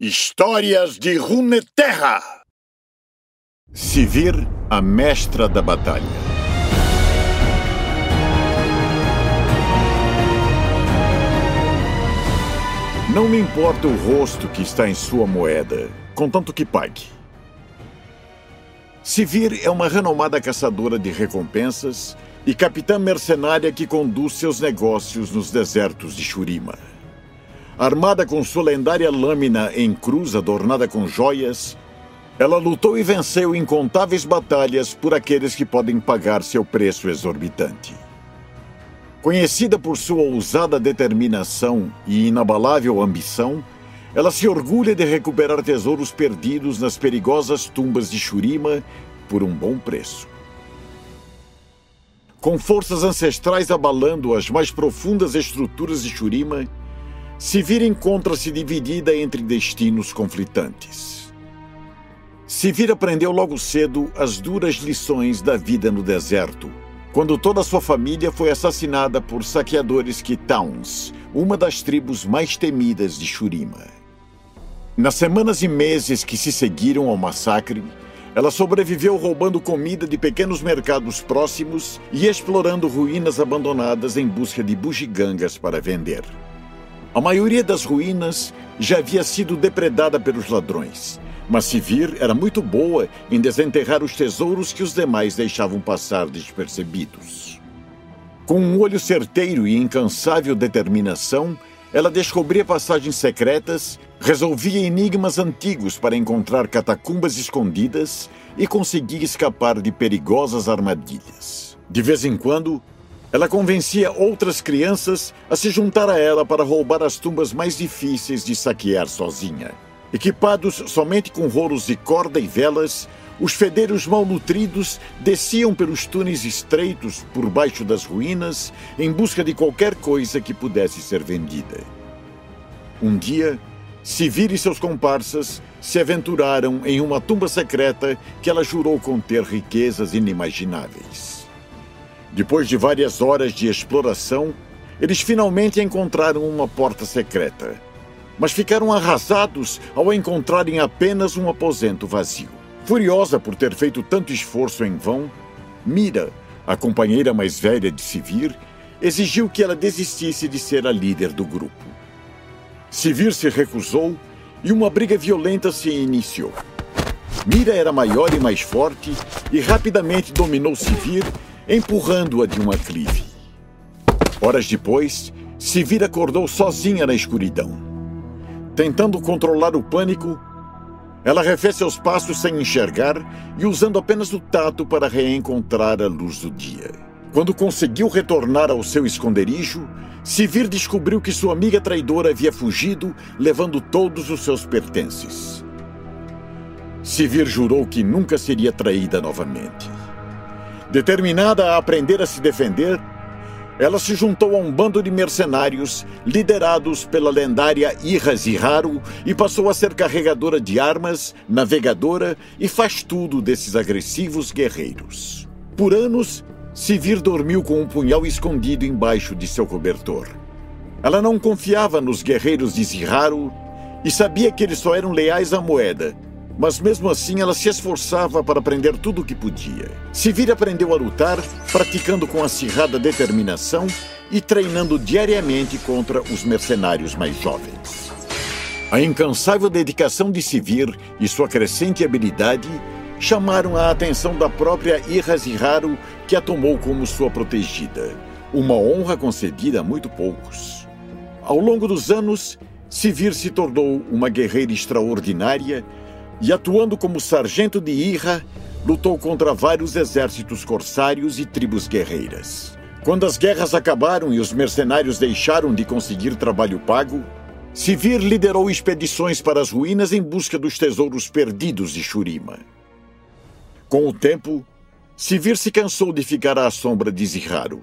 Histórias de Runeterra. Sivir, a mestra da batalha. Não me importa o rosto que está em sua moeda, contanto que pague. Sivir é uma renomada caçadora de recompensas e capitã mercenária que conduz seus negócios nos desertos de Shurima. Armada com sua lendária lâmina em cruz adornada com joias, ela lutou e venceu incontáveis batalhas por aqueles que podem pagar seu preço exorbitante. Conhecida por sua ousada determinação e inabalável ambição, ela se orgulha de recuperar tesouros perdidos nas perigosas tumbas de Shurima por um bom preço. Com forças ancestrais abalando as mais profundas estruturas de Shurima, Sivir encontra-se dividida entre destinos conflitantes. Sivir aprendeu logo cedo as duras lições da vida no deserto, quando toda sua família foi assassinada por saqueadores Kitowns, uma das tribos mais temidas de Shurima. Nas semanas e meses que se seguiram ao massacre, ela sobreviveu roubando comida de pequenos mercados próximos e explorando ruínas abandonadas em busca de bugigangas para vender. A maioria das ruínas já havia sido depredada pelos ladrões, mas Sivir era muito boa em desenterrar os tesouros que os demais deixavam passar despercebidos. Com um olho certeiro e incansável determinação, ela descobria passagens secretas, resolvia enigmas antigos para encontrar catacumbas escondidas e conseguia escapar de perigosas armadilhas. De vez em quando, ela convencia outras crianças a se juntar a ela para roubar as tumbas mais difíceis de saquear sozinha. Equipados somente com rolos de corda e velas, os fedeiros malnutridos desciam pelos túneis estreitos por baixo das ruínas em busca de qualquer coisa que pudesse ser vendida. Um dia, Sivir e seus comparsas se aventuraram em uma tumba secreta que ela jurou conter riquezas inimagináveis. Depois de várias horas de exploração, eles finalmente encontraram uma porta secreta. Mas ficaram arrasados ao encontrarem apenas um aposento vazio. Furiosa por ter feito tanto esforço em vão, Mira, a companheira mais velha de Sivir, exigiu que ela desistisse de ser a líder do grupo. Sivir se recusou e uma briga violenta se iniciou. Mira era maior e mais forte e rapidamente dominou Sivir empurrando-a de um aclive. Horas depois, Sivir acordou sozinha na escuridão. Tentando controlar o pânico, ela refez seus passos sem enxergar e usando apenas o tato para reencontrar a luz do dia. Quando conseguiu retornar ao seu esconderijo, Sivir descobriu que sua amiga traidora havia fugido, levando todos os seus pertences. Sivir jurou que nunca seria traída novamente. Determinada a aprender a se defender, ela se juntou a um bando de mercenários liderados pela lendária Ira Ziharu e passou a ser carregadora de armas, navegadora e faz tudo desses agressivos guerreiros. Por anos, Sivir dormiu com um punhal escondido embaixo de seu cobertor. Ela não confiava nos guerreiros de Ziharu e sabia que eles só eram leais à moeda mas mesmo assim ela se esforçava para aprender tudo o que podia. Sivir aprendeu a lutar, praticando com acirrada determinação e treinando diariamente contra os mercenários mais jovens. A incansável dedicação de Sivir e sua crescente habilidade chamaram a atenção da própria Ihaziraru, que a tomou como sua protegida, uma honra concedida a muito poucos. Ao longo dos anos, Sivir se tornou uma guerreira extraordinária e, atuando como sargento de Ira, lutou contra vários exércitos corsários e tribos guerreiras. Quando as guerras acabaram e os mercenários deixaram de conseguir trabalho pago, Sivir liderou expedições para as ruínas em busca dos tesouros perdidos de Shurima. Com o tempo, Sivir se cansou de ficar à sombra de Ziharu.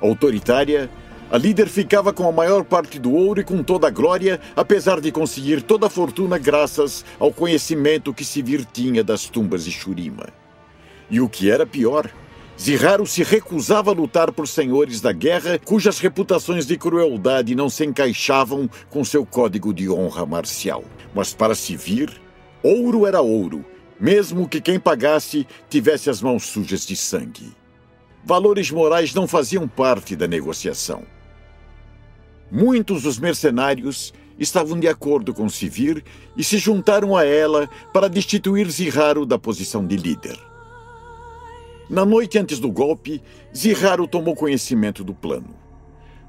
Autoritária, a líder ficava com a maior parte do ouro e com toda a glória, apesar de conseguir toda a fortuna graças ao conhecimento que Sivir tinha das tumbas de Shurima. E o que era pior, Zirraro se recusava a lutar por senhores da guerra cujas reputações de crueldade não se encaixavam com seu código de honra marcial. Mas para se vir, ouro era ouro, mesmo que quem pagasse tivesse as mãos sujas de sangue. Valores morais não faziam parte da negociação. Muitos dos mercenários estavam de acordo com Sivir e se juntaram a ela para destituir Zirraro da posição de líder. Na noite antes do golpe, Zirraro tomou conhecimento do plano.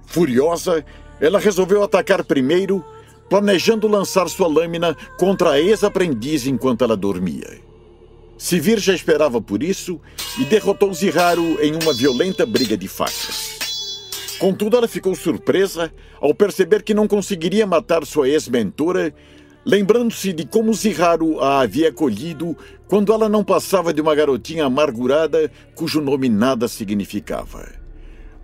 Furiosa, ela resolveu atacar primeiro, planejando lançar sua lâmina contra a ex-aprendiz enquanto ela dormia. Sivir já esperava por isso e derrotou Zirraro em uma violenta briga de facas. Contudo, ela ficou surpresa ao perceber que não conseguiria matar sua ex-mentora lembrando-se de como Zirraro a havia acolhido quando ela não passava de uma garotinha amargurada cujo nome nada significava.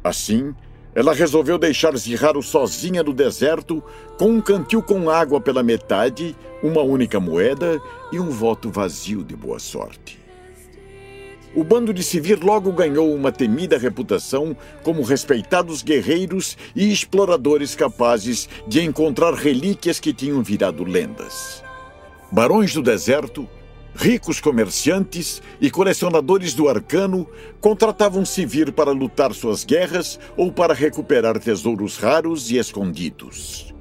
Assim, ela resolveu deixar Zirraro sozinha no deserto, com um cantil com água pela metade, uma única moeda e um voto vazio de boa sorte. O bando de Sivir logo ganhou uma temida reputação como respeitados guerreiros e exploradores capazes de encontrar relíquias que tinham virado lendas. Barões do deserto, ricos comerciantes e colecionadores do arcano contratavam Sivir para lutar suas guerras ou para recuperar tesouros raros e escondidos.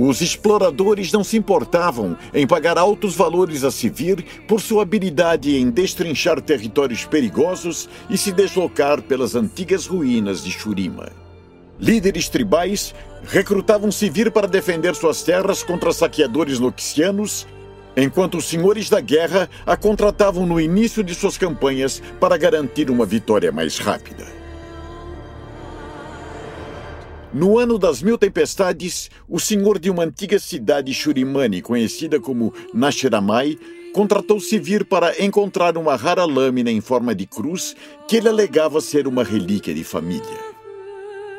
Os exploradores não se importavam em pagar altos valores a Sivir por sua habilidade em destrinchar territórios perigosos e se deslocar pelas antigas ruínas de Shurima. Líderes tribais recrutavam Sivir para defender suas terras contra saqueadores noxianos, enquanto os senhores da guerra a contratavam no início de suas campanhas para garantir uma vitória mais rápida. No ano das mil tempestades, o senhor de uma antiga cidade Shurimani, conhecida como Nashiramai, contratou Sivir para encontrar uma rara lâmina em forma de cruz que ele alegava ser uma relíquia de família.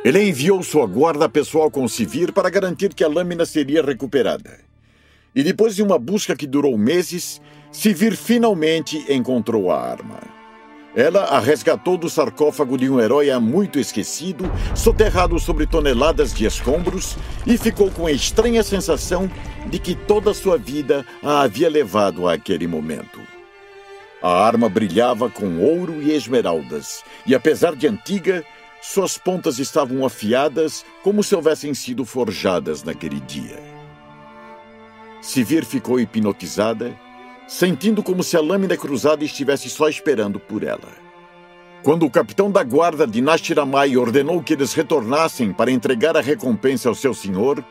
Ele enviou sua guarda pessoal com Sivir para garantir que a lâmina seria recuperada. E depois de uma busca que durou meses, Sivir finalmente encontrou a arma. Ela a resgatou do sarcófago de um herói há muito esquecido, soterrado sobre toneladas de escombros, e ficou com a estranha sensação de que toda sua vida a havia levado àquele momento. A arma brilhava com ouro e esmeraldas, e apesar de antiga, suas pontas estavam afiadas como se houvessem sido forjadas naquele dia. Sivir ficou hipnotizada sentindo como se a lâmina cruzada estivesse só esperando por ela. Quando o capitão da guarda de Nashiramai ordenou que eles retornassem para entregar a recompensa ao seu senhor,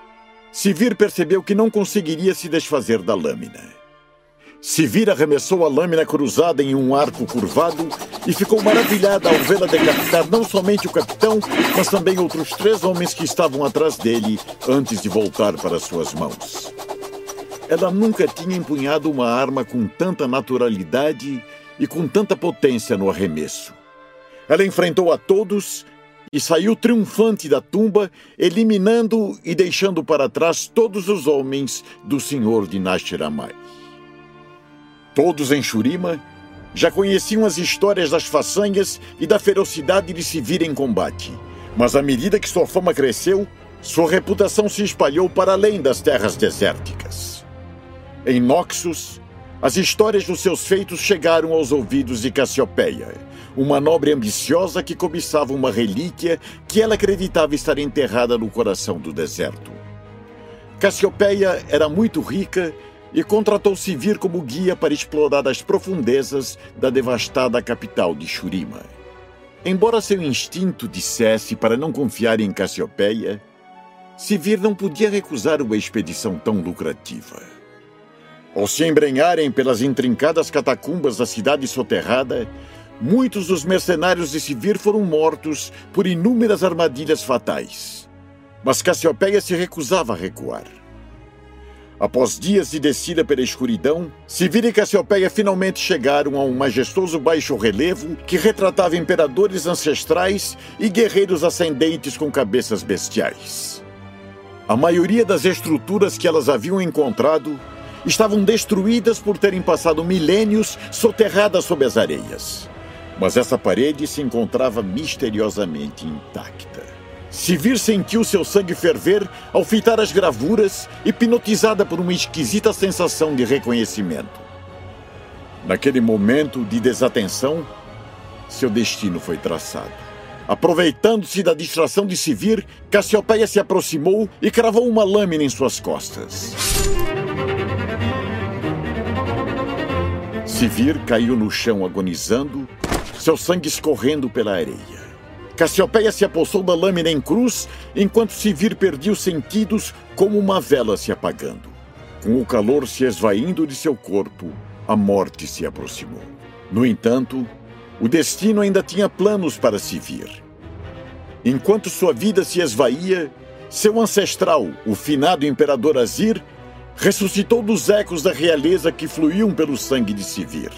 Sivir percebeu que não conseguiria se desfazer da lâmina. Sivir arremessou a lâmina cruzada em um arco curvado e ficou maravilhada ao vê-la decapitar não somente o capitão, mas também outros três homens que estavam atrás dele antes de voltar para suas mãos. Ela nunca tinha empunhado uma arma com tanta naturalidade e com tanta potência no arremesso. Ela enfrentou a todos e saiu triunfante da tumba, eliminando e deixando para trás todos os homens do senhor de Nashiramai. Todos em Shurima já conheciam as histórias das façanhas e da ferocidade de se vir em combate, mas à medida que sua fama cresceu, sua reputação se espalhou para além das terras desérticas. Em Noxus, as histórias dos seus feitos chegaram aos ouvidos de Cassiopeia, uma nobre ambiciosa que cobiçava uma relíquia que ela acreditava estar enterrada no coração do deserto. Cassiopeia era muito rica e contratou Sivir como guia para explorar as profundezas da devastada capital de Shurima. Embora seu instinto dissesse para não confiar em Cassiopeia, Sivir não podia recusar uma expedição tão lucrativa. Ao se embrenharem pelas intrincadas catacumbas da cidade soterrada, muitos dos mercenários de Sivir foram mortos por inúmeras armadilhas fatais. Mas Cassiopeia se recusava a recuar. Após dias de descida pela escuridão, Sivir e Cassiopeia finalmente chegaram a um majestoso baixo relevo que retratava imperadores ancestrais e guerreiros ascendentes com cabeças bestiais. A maioria das estruturas que elas haviam encontrado estavam destruídas por terem passado milênios soterradas sob as areias. Mas essa parede se encontrava misteriosamente intacta. Sivir sentiu seu sangue ferver ao fitar as gravuras, hipnotizada por uma esquisita sensação de reconhecimento. Naquele momento de desatenção, seu destino foi traçado. Aproveitando-se da distração de Sivir, Cassiopeia se aproximou e cravou uma lâmina em suas costas. Sivir caiu no chão agonizando, seu sangue escorrendo pela areia. Cassiopeia se apossou da lâmina em cruz, enquanto Sivir perdia os sentidos como uma vela se apagando. Com o calor se esvaindo de seu corpo, a morte se aproximou. No entanto, o destino ainda tinha planos para Sivir. Enquanto sua vida se esvaía, seu ancestral, o finado imperador Azir, ressuscitou dos ecos da realeza que fluíam pelo sangue de Sivir.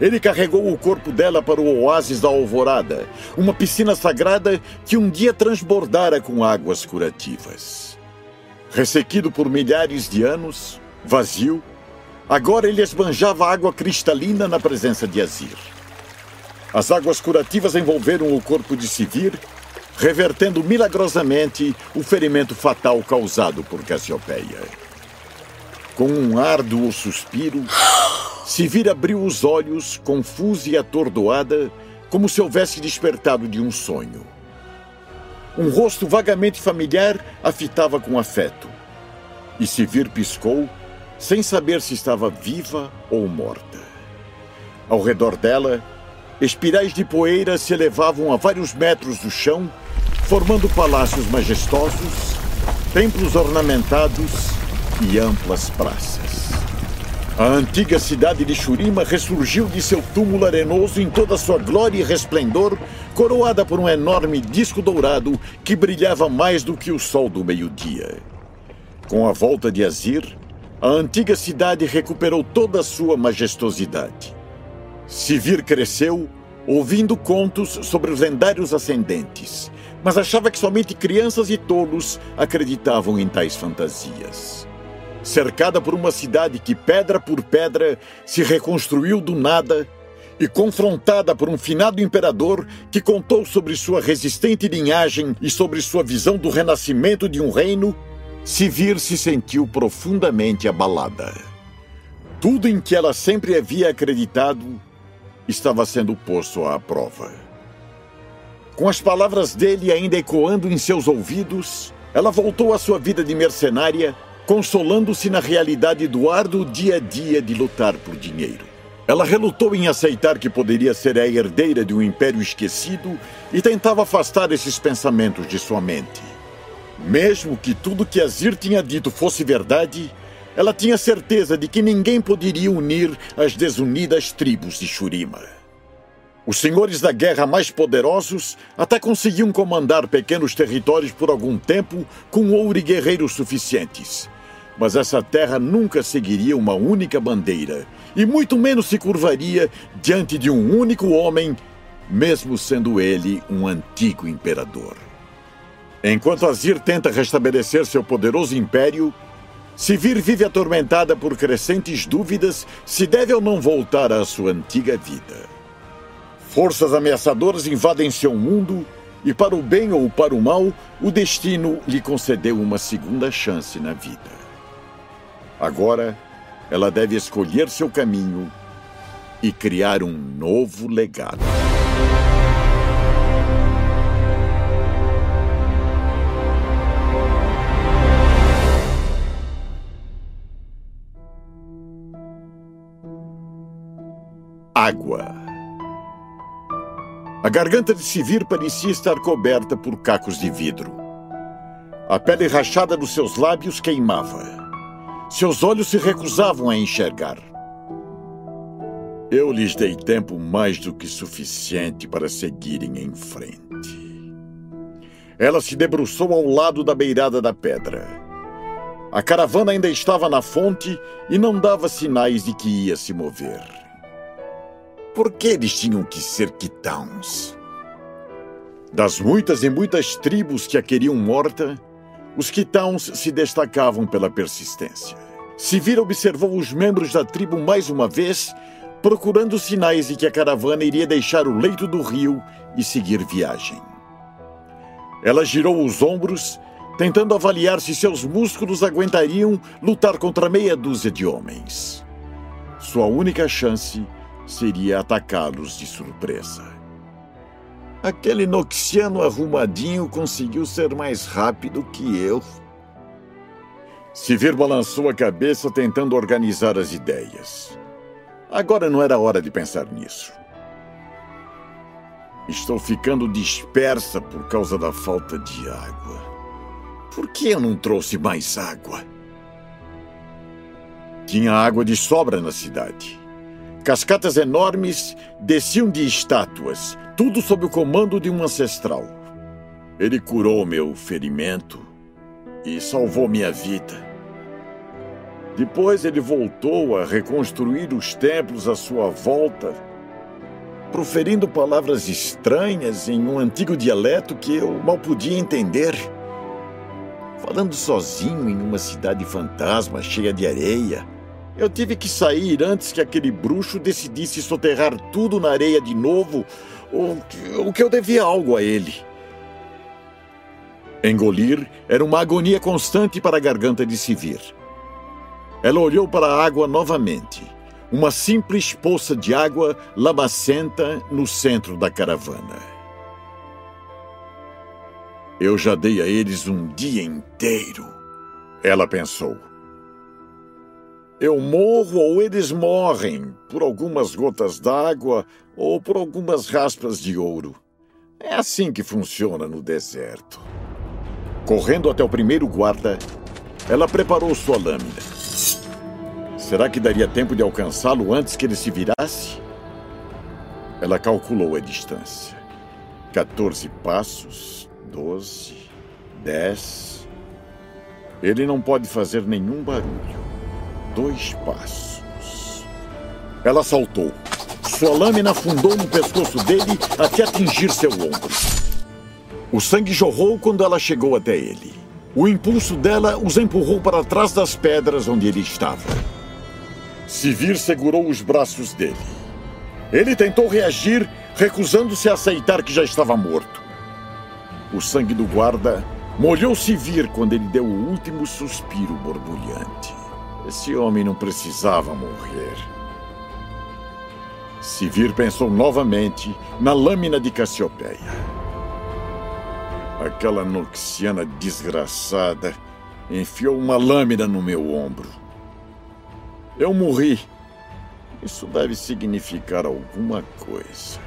Ele carregou o corpo dela para o oásis da Alvorada, uma piscina sagrada que um dia transbordara com águas curativas. Ressequido por milhares de anos, vazio, agora ele esbanjava água cristalina na presença de Azir. As águas curativas envolveram o corpo de Sivir, revertendo milagrosamente o ferimento fatal causado por Cassiopeia. Com um árduo suspiro, Sivir abriu os olhos, confusa e atordoada, como se houvesse despertado de um sonho. Um rosto vagamente familiar a fitava com afeto. E Sivir piscou, sem saber se estava viva ou morta. Ao redor dela, espirais de poeira se elevavam a vários metros do chão, formando palácios majestosos, templos ornamentados e amplas praças. A antiga cidade de Shurima ressurgiu de seu túmulo arenoso em toda sua glória e resplendor, coroada por um enorme disco dourado que brilhava mais do que o sol do meio-dia. Com a volta de Azir, a antiga cidade recuperou toda a sua majestosidade. Sivir cresceu, ouvindo contos sobre os lendários ascendentes, mas achava que somente crianças e tolos acreditavam em tais fantasias cercada por uma cidade que, pedra por pedra, se reconstruiu do nada e confrontada por um finado imperador que contou sobre sua resistente linhagem e sobre sua visão do renascimento de um reino, Sivir se sentiu profundamente abalada. Tudo em que ela sempre havia acreditado estava sendo posto à prova. Com as palavras dele ainda ecoando em seus ouvidos, ela voltou à sua vida de mercenária consolando-se na realidade do árduo dia a dia de lutar por dinheiro. Ela relutou em aceitar que poderia ser a herdeira de um império esquecido e tentava afastar esses pensamentos de sua mente. Mesmo que tudo que Azir tinha dito fosse verdade, ela tinha certeza de que ninguém poderia unir as desunidas tribos de Shurima. Os senhores da guerra mais poderosos até conseguiam comandar pequenos territórios por algum tempo com ouro e guerreiros suficientes mas essa terra nunca seguiria uma única bandeira, e muito menos se curvaria diante de um único homem, mesmo sendo ele um antigo imperador. Enquanto Azir tenta restabelecer seu poderoso império, Sivir vive atormentada por crescentes dúvidas se deve ou não voltar à sua antiga vida. Forças ameaçadoras invadem seu mundo e, para o bem ou para o mal, o destino lhe concedeu uma segunda chance na vida. Agora, ela deve escolher seu caminho e criar um novo legado. Água. A garganta de Sivir parecia estar coberta por cacos de vidro. A pele rachada dos seus lábios queimava. Seus olhos se recusavam a enxergar. Eu lhes dei tempo mais do que suficiente para seguirem em frente. Ela se debruçou ao lado da beirada da pedra. A caravana ainda estava na fonte e não dava sinais de que ia se mover. Por que eles tinham que ser quitãos? Das muitas e muitas tribos que a queriam morta, os Quitãos se destacavam pela persistência. Sivir observou os membros da tribo mais uma vez, procurando sinais de que a caravana iria deixar o leito do rio e seguir viagem. Ela girou os ombros, tentando avaliar se seus músculos aguentariam lutar contra meia dúzia de homens. Sua única chance seria atacá-los de surpresa. Aquele noxiano arrumadinho conseguiu ser mais rápido que eu. Sivir balançou a cabeça tentando organizar as ideias. Agora não era hora de pensar nisso. Estou ficando dispersa por causa da falta de água. Por que eu não trouxe mais água? Tinha água de sobra na cidade. Cascatas enormes desciam de estátuas, tudo sob o comando de um ancestral. Ele curou meu ferimento e salvou minha vida. Depois ele voltou a reconstruir os templos à sua volta, proferindo palavras estranhas em um antigo dialeto que eu mal podia entender. Falando sozinho em uma cidade fantasma cheia de areia eu tive que sair antes que aquele bruxo decidisse soterrar tudo na areia de novo, ou que eu devia algo a ele. Engolir era uma agonia constante para a garganta de Sivir. Ela olhou para a água novamente. Uma simples poça de água lamacenta no centro da caravana. Eu já dei a eles um dia inteiro, ela pensou. Eu morro ou eles morrem por algumas gotas d'água ou por algumas raspas de ouro. É assim que funciona no deserto. Correndo até o primeiro guarda, ela preparou sua lâmina. Será que daria tempo de alcançá-lo antes que ele se virasse? Ela calculou a distância. 14 passos, 12, 10. Ele não pode fazer nenhum barulho dois passos. Ela saltou. Sua lâmina afundou no pescoço dele até atingir seu ombro. O sangue jorrou quando ela chegou até ele. O impulso dela os empurrou para trás das pedras onde ele estava. Sivir segurou os braços dele. Ele tentou reagir, recusando-se a aceitar que já estava morto. O sangue do guarda molhou Sivir quando ele deu o último suspiro borbulhante. Esse homem não precisava morrer. Sivir pensou novamente na lâmina de Cassiopeia. Aquela noxiana desgraçada enfiou uma lâmina no meu ombro. Eu morri. Isso deve significar alguma coisa.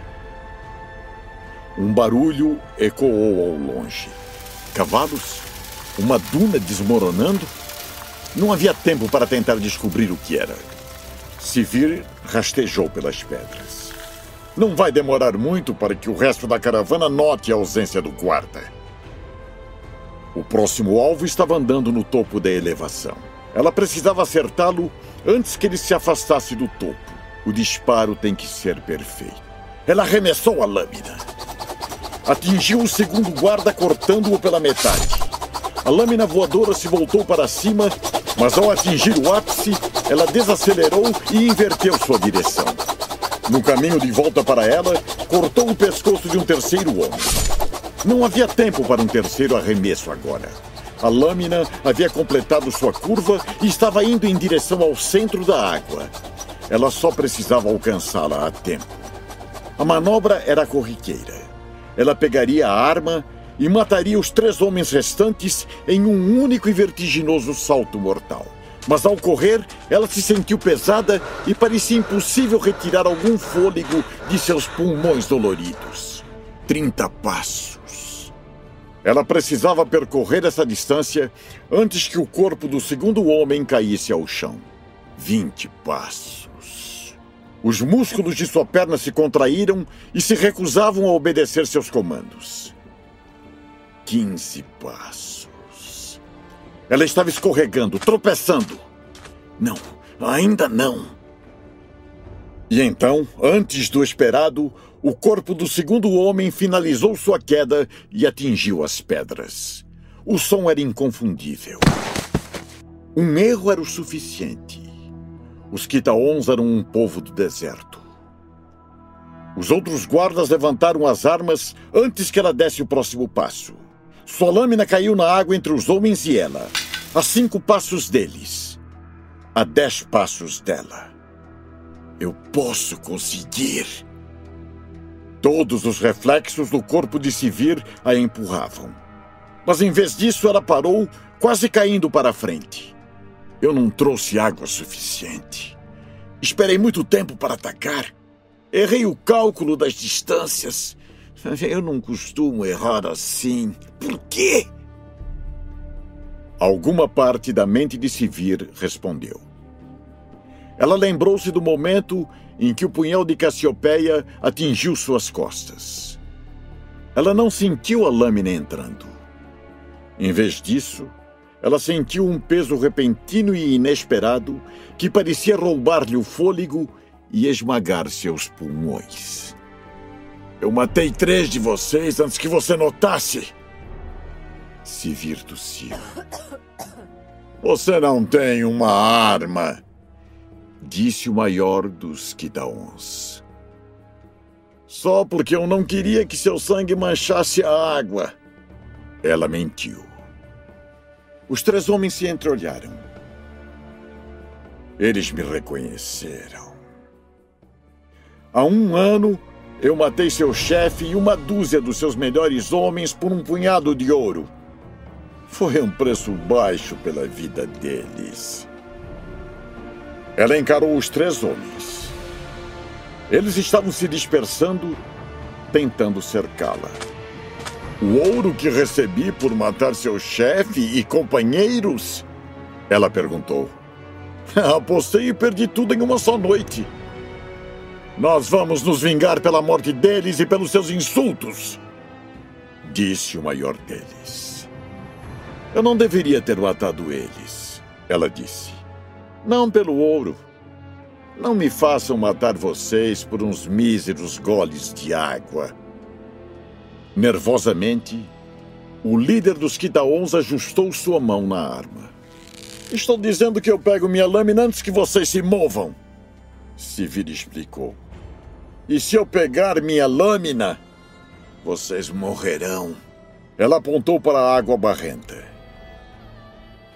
Um barulho ecoou ao longe. Cavalos? Uma duna desmoronando? Não havia tempo para tentar descobrir o que era. Sivir rastejou pelas pedras. Não vai demorar muito para que o resto da caravana note a ausência do guarda. O próximo alvo estava andando no topo da elevação. Ela precisava acertá-lo antes que ele se afastasse do topo. O disparo tem que ser perfeito. Ela arremessou a lâmina. Atingiu o segundo guarda, cortando-o pela metade. A lâmina voadora se voltou para cima mas ao atingir o ápice, ela desacelerou e inverteu sua direção. No caminho de volta para ela, cortou o pescoço de um terceiro homem. Não havia tempo para um terceiro arremesso agora. A lâmina havia completado sua curva e estava indo em direção ao centro da água. Ela só precisava alcançá-la a tempo. A manobra era corriqueira. Ela pegaria a arma e mataria os três homens restantes em um único e vertiginoso salto mortal. Mas ao correr, ela se sentiu pesada e parecia impossível retirar algum fôlego de seus pulmões doloridos. Trinta passos. Ela precisava percorrer essa distância antes que o corpo do segundo homem caísse ao chão. Vinte passos. Os músculos de sua perna se contraíram e se recusavam a obedecer seus comandos. Quinze passos. Ela estava escorregando, tropeçando. Não, ainda não. E então, antes do esperado, o corpo do segundo homem finalizou sua queda e atingiu as pedras. O som era inconfundível. Um erro era o suficiente. Os Quitaons eram um povo do deserto. Os outros guardas levantaram as armas antes que ela desse o próximo passo. Sua lâmina caiu na água entre os homens e ela, a cinco passos deles, a dez passos dela. Eu posso conseguir. Todos os reflexos do corpo de Sivir a empurravam. Mas em vez disso, ela parou, quase caindo para a frente. Eu não trouxe água suficiente. Esperei muito tempo para atacar. Errei o cálculo das distâncias. Eu não costumo errar assim. Por quê? Alguma parte da mente de Sivir respondeu. Ela lembrou-se do momento em que o punhal de Cassiopeia atingiu suas costas. Ela não sentiu a lâmina entrando. Em vez disso, ela sentiu um peso repentino e inesperado que parecia roubar-lhe o fôlego e esmagar seus pulmões. Eu matei três de vocês antes que você notasse. Se vir tossiu. Você não tem uma arma disse o maior dos Kidaons. Só porque eu não queria que seu sangue manchasse a água. Ela mentiu. Os três homens se entreolharam. Eles me reconheceram. Há um ano, eu matei seu chefe e uma dúzia dos seus melhores homens por um punhado de ouro. Foi um preço baixo pela vida deles. Ela encarou os três homens. Eles estavam se dispersando, tentando cercá-la. O ouro que recebi por matar seu chefe e companheiros? Ela perguntou. Apostei e perdi tudo em uma só noite. Nós vamos nos vingar pela morte deles e pelos seus insultos, disse o maior deles. Eu não deveria ter matado eles, ela disse. Não pelo ouro. Não me façam matar vocês por uns míseros goles de água. Nervosamente, o líder dos Kitaons ajustou sua mão na arma. Estou dizendo que eu pego minha lâmina antes que vocês se movam. Sivir explicou. E se eu pegar minha lâmina, vocês morrerão. Ela apontou para a água barrenta.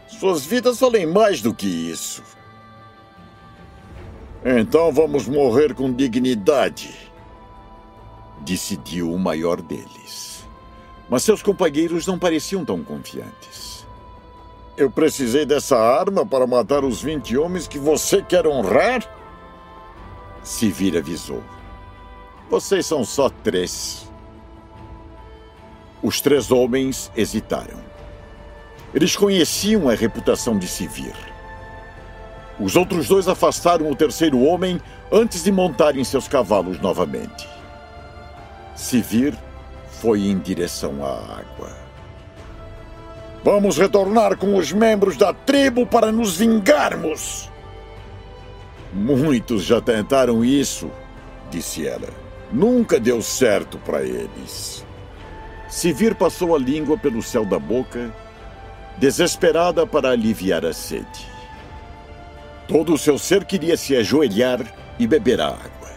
Suas vidas valem mais do que isso. Então vamos morrer com dignidade, decidiu o maior deles. Mas seus companheiros não pareciam tão confiantes. Eu precisei dessa arma para matar os 20 homens que você quer honrar? Sivir avisou. Vocês são só três. Os três homens hesitaram. Eles conheciam a reputação de Sivir. Os outros dois afastaram o terceiro homem antes de montarem seus cavalos novamente. Sivir foi em direção à água. Vamos retornar com os membros da tribo para nos vingarmos. Muitos já tentaram isso, disse ela. Nunca deu certo para eles. Sivir passou a língua pelo céu da boca, desesperada para aliviar a sede. Todo o seu ser queria se ajoelhar e beber a água.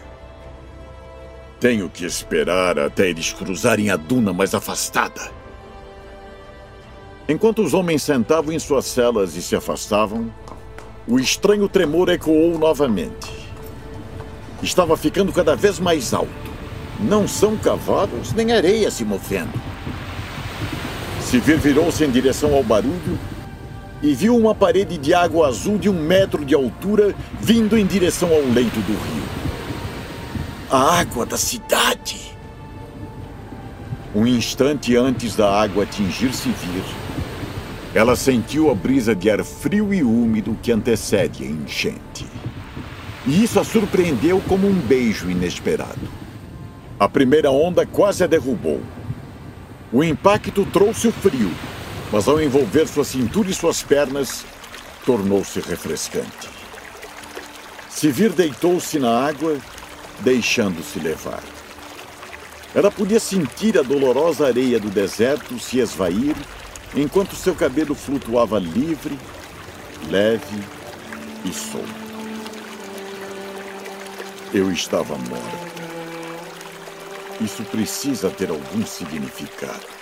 Tenho que esperar até eles cruzarem a duna mais afastada. Enquanto os homens sentavam em suas celas e se afastavam, o estranho tremor ecoou novamente. Estava ficando cada vez mais alto. Não são cavalos nem areia se movendo. Sivir virou-se em direção ao barulho e viu uma parede de água azul de um metro de altura vindo em direção ao leito do rio. A água da cidade! Um instante antes da água atingir Sivir, ela sentiu a brisa de ar frio e úmido que antecede a enchente. E isso a surpreendeu como um beijo inesperado. A primeira onda quase a derrubou. O impacto trouxe o frio, mas ao envolver sua cintura e suas pernas, tornou-se refrescante. Sivir deitou-se na água, deixando-se levar. Ela podia sentir a dolorosa areia do deserto se esvair enquanto seu cabelo flutuava livre, leve e solto. Eu estava morto. Isso precisa ter algum significado.